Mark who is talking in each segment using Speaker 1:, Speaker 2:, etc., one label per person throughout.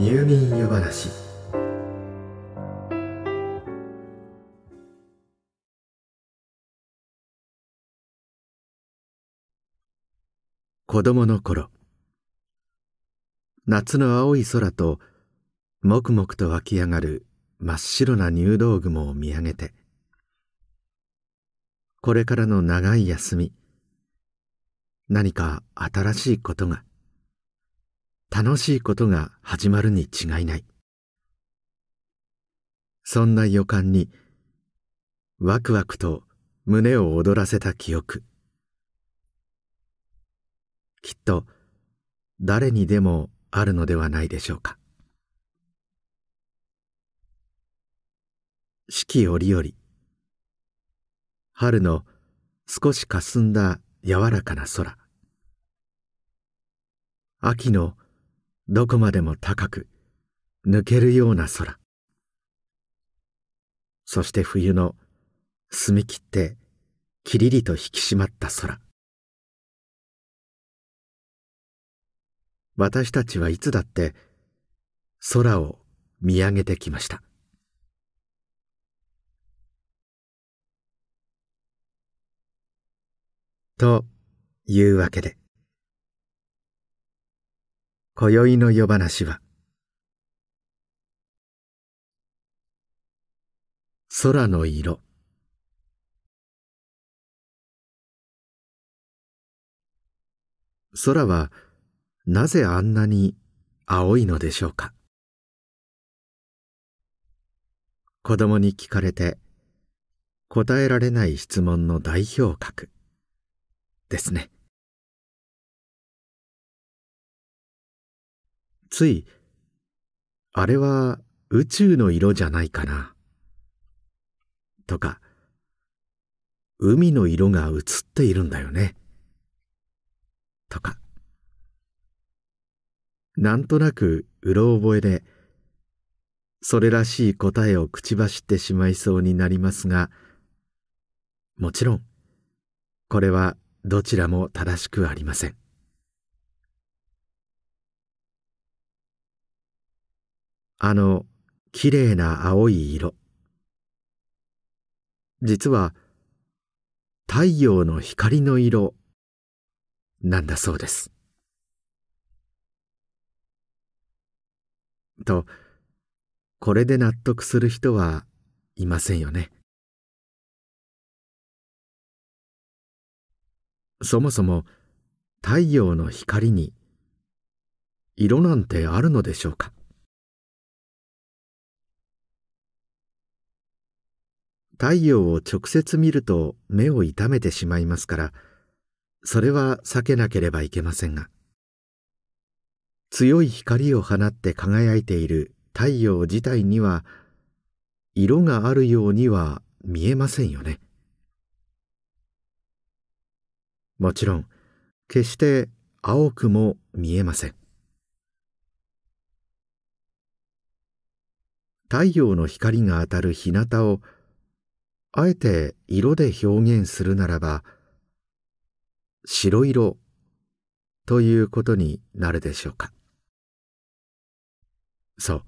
Speaker 1: 入眠湯話。子供の頃夏の青い空ともくもくと湧き上がる真っ白な入道雲を見上げてこれからの長い休み何か新しいことが楽しいことが始まるに違いない。そんな予感にワクワクと胸を躍らせた記憶。きっと誰にでもあるのではないでしょうか。四季折々。春の少し霞んだ柔らかな空。秋のどこまでも高く抜けるような空。そして冬の澄み切ってきりりと引き締まった空。私たちはいつだって空を見上げてきました。というわけで今宵の夜話は。空の色。空はなぜあんなに青いのでしょうか？子供に聞かれて答えられない質問の代表格ですね。ついあれは宇宙の色じゃないかな。とか海の色が映っているんだよね。とか。なんとなくうろ覚えでそれらしい答えを口走ってしまいそうになりますがもちろんこれはどちらも正しくありません。あのきれいな青い色。実は太陽の光の色なんだそうです。とこれで納得する人はいませんよね。そもそも太陽の光に色なんてあるのでしょうか？太陽を直接見ると目を痛めてしまいますからそれは避けなければいけませんが。強い光を放って輝いている太陽自体には色があるようには見えませんよね。もちろん決して青くも見えません。太陽の光が当たる日向をあえて色で表現するならば白色ということになるでしょうか。そう。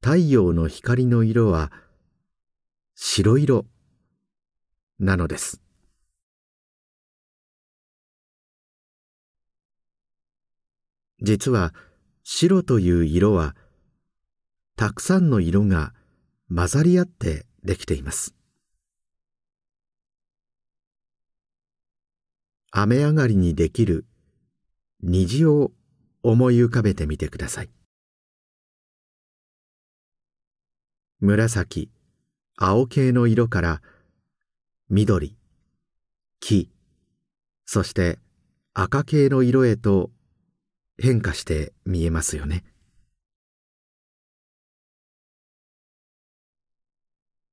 Speaker 1: 太陽の光の色は白色なのです。実は白という色はたくさんの色が混ざり合ってできています。雨上がりにできる虹を思い浮かべてみてください。紫青系の色から緑黄そして赤系の色へと変化して見えますよね。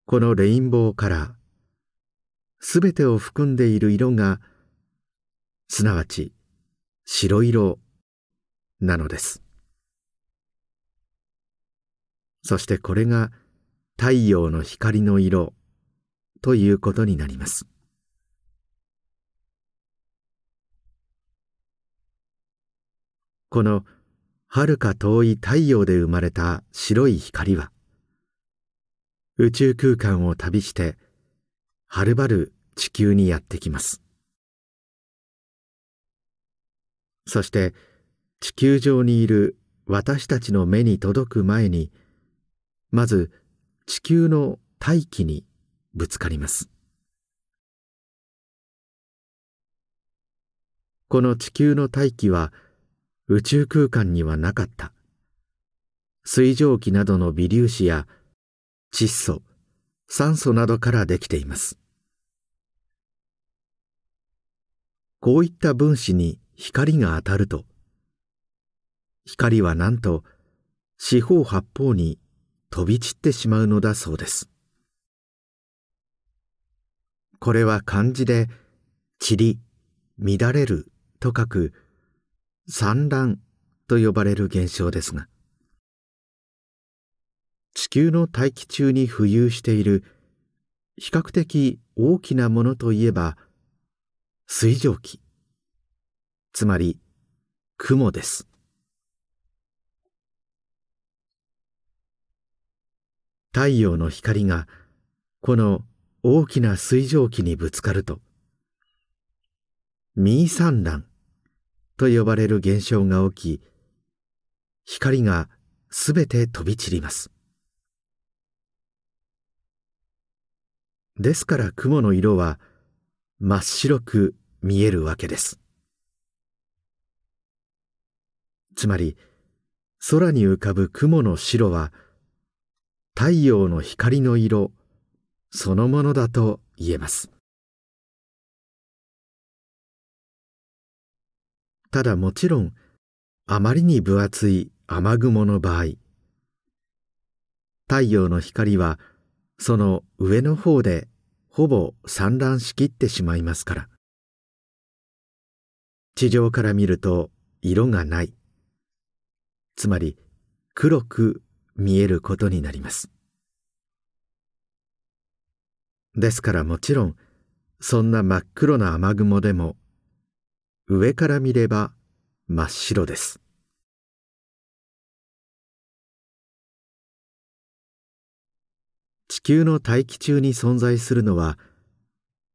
Speaker 1: このレインボーカラー。すべてを含んでいる色がすなわち白色なのです。そしてこれが太陽の光の色ということになります。このはるか遠い太陽で生まれた白い光は宇宙空間を旅してはるばる地球にやってきます。そして地球上にいる私たちの目に届く前にまず地球の大気にぶつかります。この地球の大気は宇宙空間にはなかった。水蒸気などの微粒子や窒素酸素などからできています。こういった分子に光が当たると光はなんと四方八方に飛び散ってしまうのだそうです。これは漢字で散り乱れると書く散乱と呼ばれる現象ですが地球の大気中に浮遊している比較的大きなものといえば水蒸気。つまり雲です。太陽の光がこの大きな水蒸気にぶつかるとミー産卵と呼ばれる現象が起き光がすべて飛び散ります。ですから雲の色は真っ白く見えるわけです。つまり空に浮かぶ雲の白は太陽の光の色そのものだと言えます。ただもちろんあまりに分厚い雨雲の場合太陽の光はその上の方でほぼ散乱しきってしまいますから。地上から見ると色がない。つまり黒く見えることになります。ですからもちろんそんな真っ黒な雨雲でも上から見れば真っ白です。地球の大気中に存在するのは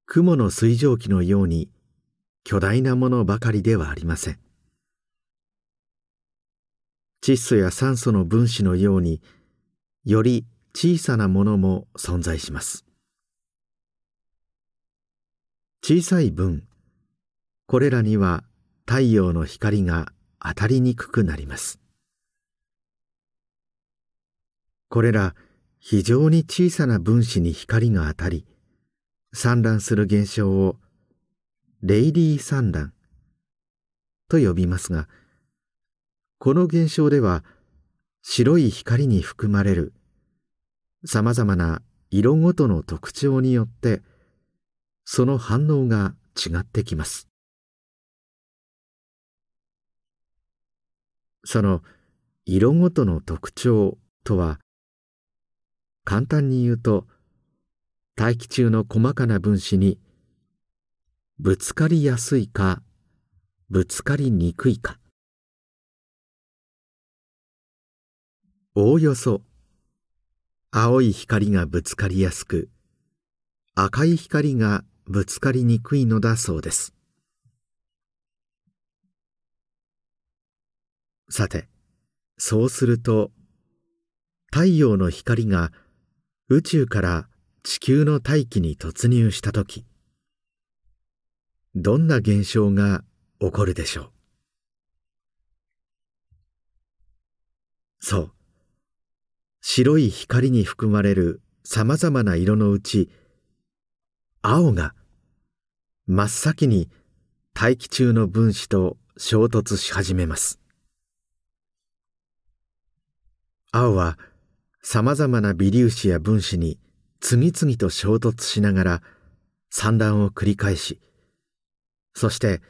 Speaker 1: 雲の水蒸気のように巨大なものばかりではありません。窒素や酸素の分子のようにより小さなものも存在します。小さい分これらには太陽の光が当たりにくくなります。これら非常に小さな分子に光が当たり散乱する現象をレイリー散乱と呼びますがこの現象では白い光に含まれるさまざまな色ごとの特徴によってその反応が違ってきます。その色ごとの特徴とは簡単に言うと大気中の細かな分子にぶつかりやすいかぶつかりにくいか。おおよそ青い光がぶつかりやすく赤い光がぶつかりにくいのだそうです。さてそうすると太陽の光が宇宙から地球の大気に突入した時どんな現象が起こるでしょう？そう。白い光に含まれるさまざまな色のうち青が真っ先に大気中の分子と衝突し始めます。青はさまざまな微粒子や分子に次々と衝突しながら散乱を繰り返しそして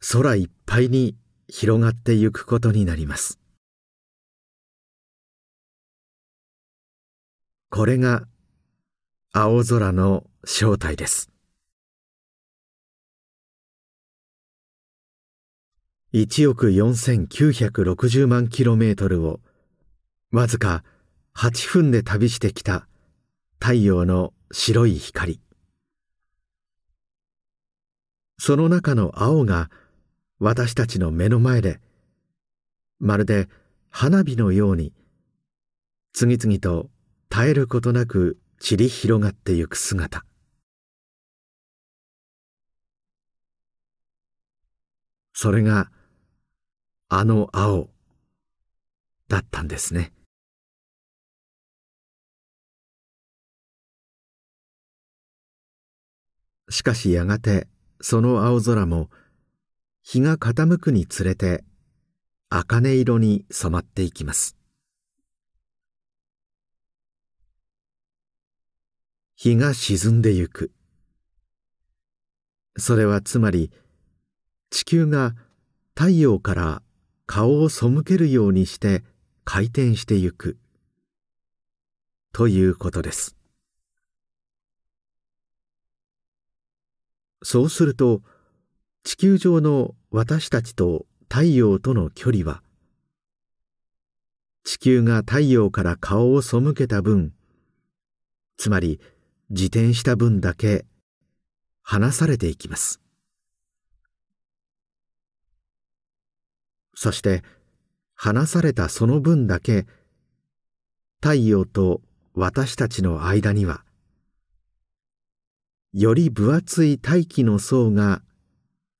Speaker 1: 空いっぱいに広がってゆくことになります。これが青空の正体です。1億4960万キロメートルをわずか8分で旅してきた太陽の白い光。その中の青が私たちの目の前でまるで花火のように次々と絶えることなく散り広がってゆく姿。それがあの青だったんですね。しかしやがてその青空も日が傾くにつれて茜色に染まっていきます。日が沈んでゆく。それはつまり地球が太陽から顔を背けるようにして回転してゆく。ということです。そうすると地球上の私たちと太陽との距離は地球が太陽から顔を背けた分つまり自転した分だけ離されていきます。そして離されたその分だけ太陽と私たちの間にはより分厚い大気の層が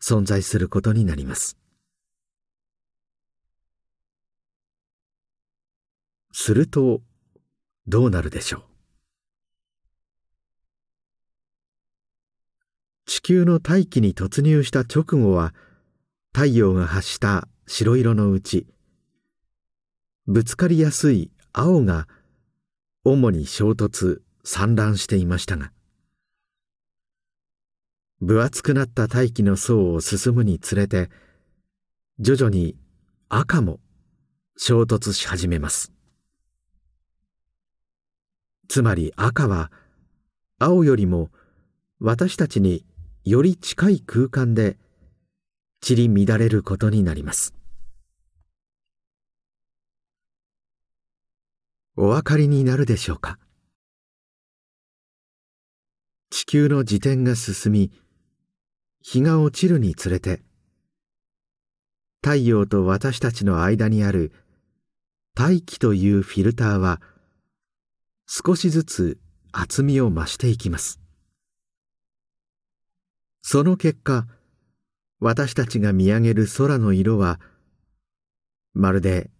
Speaker 1: 存在することになります。するとどうなるでしょう？地球の大気に突入した直後は太陽が発した白色のうちぶつかりやすい青が主に衝突散乱していましたが分厚くなった大気の層を進むにつれて徐々に赤も衝突し始めます。つまり赤は青よりも私たちにより近い空間で散り乱れることになります。お分かりになるでしょうか？地球の自転が進み日が落ちるにつれて太陽と私たちの間にある大気というフィルターは少しずつ厚みを増していきます。その結果私たちが見上げる空の色はまるで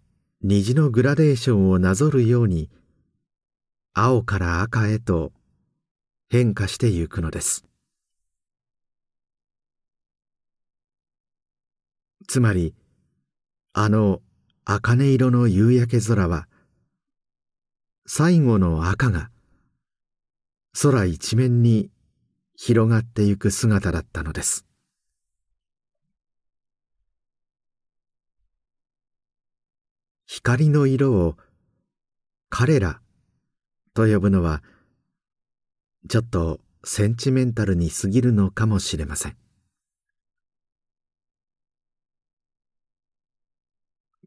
Speaker 1: 虹のグラデーションをなぞるように青から赤へと変化してゆくのです。つまりあの茜色の夕焼け空は最後の赤が空一面に広がってゆく姿だったのです。光の色を彼らと呼ぶのはちょっとセンチメンタルに過ぎるのかもしれません。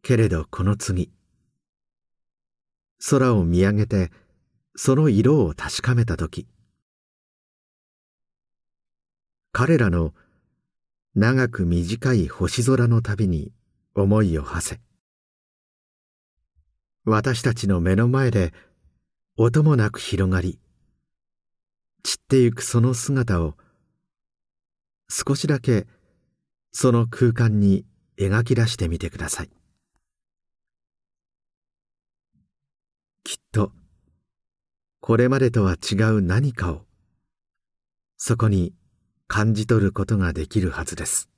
Speaker 1: けれどこの次。空を見上げてその色を確かめた時。彼らの長く短い星空の旅に思いを馳せ。私たちの目の前で音もなく広がり散ってゆくその姿を少しだけその空間に描き出してみてください。きっとこれまでとは違う何かをそこに感じ取ることができるはずです。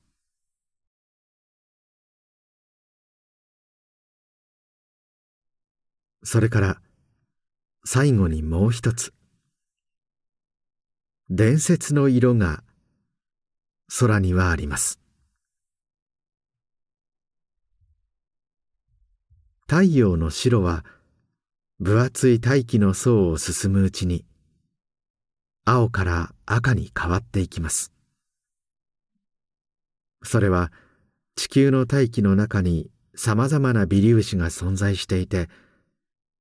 Speaker 1: それから最後にもう一つ。伝説の色が空にはあります。太陽の白は分厚い大気の層を進むうちに青から赤に変わっていきます。それは地球の大気の中に様々な微粒子が存在していて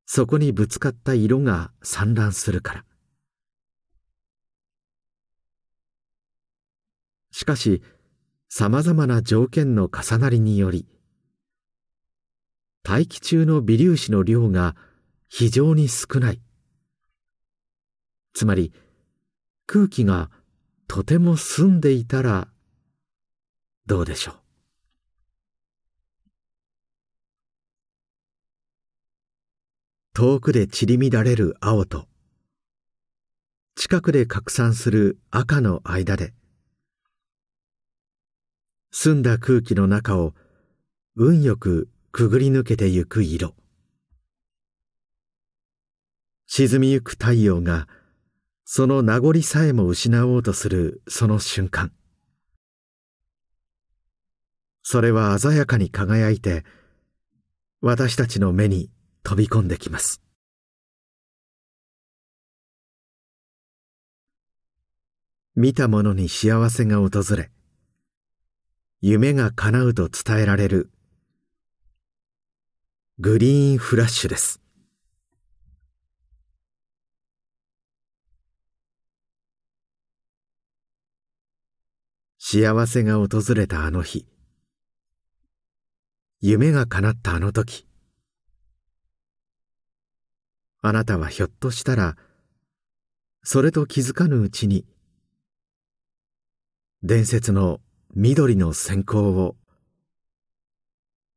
Speaker 1: そこにぶつかった色が散乱するから。しかし様々な条件の重なりにより大気中の微粒子の量が非常に少ない。つまり空気がとても澄んでいたらどうでしょう。遠くで散り乱れる青と近くで拡散する赤の間で澄んだ空気の中を運よくくぐり抜けてゆく色。沈みゆく太陽がその名残さえも失おうとするその瞬間。それは鮮やかに輝いて私たちの目に飛び込んできます。見た者に幸せが訪れ夢が叶うと伝えられるグリーンフラッシュです。幸せが訪れたあの日夢が叶ったあの時あなたはひょっとしたらそれと気づかぬうちに伝説の緑の閃光を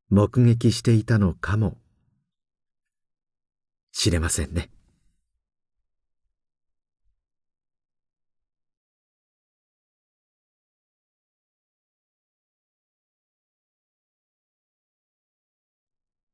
Speaker 1: 目撃していたのかもしれませんね。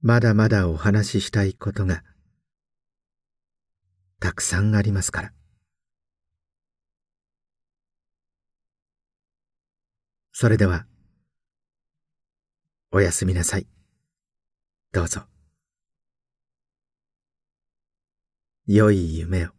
Speaker 1: まだまだお話ししたいことがたくさんありますから。それでは、おやすみなさい。どうぞ。良い夢を。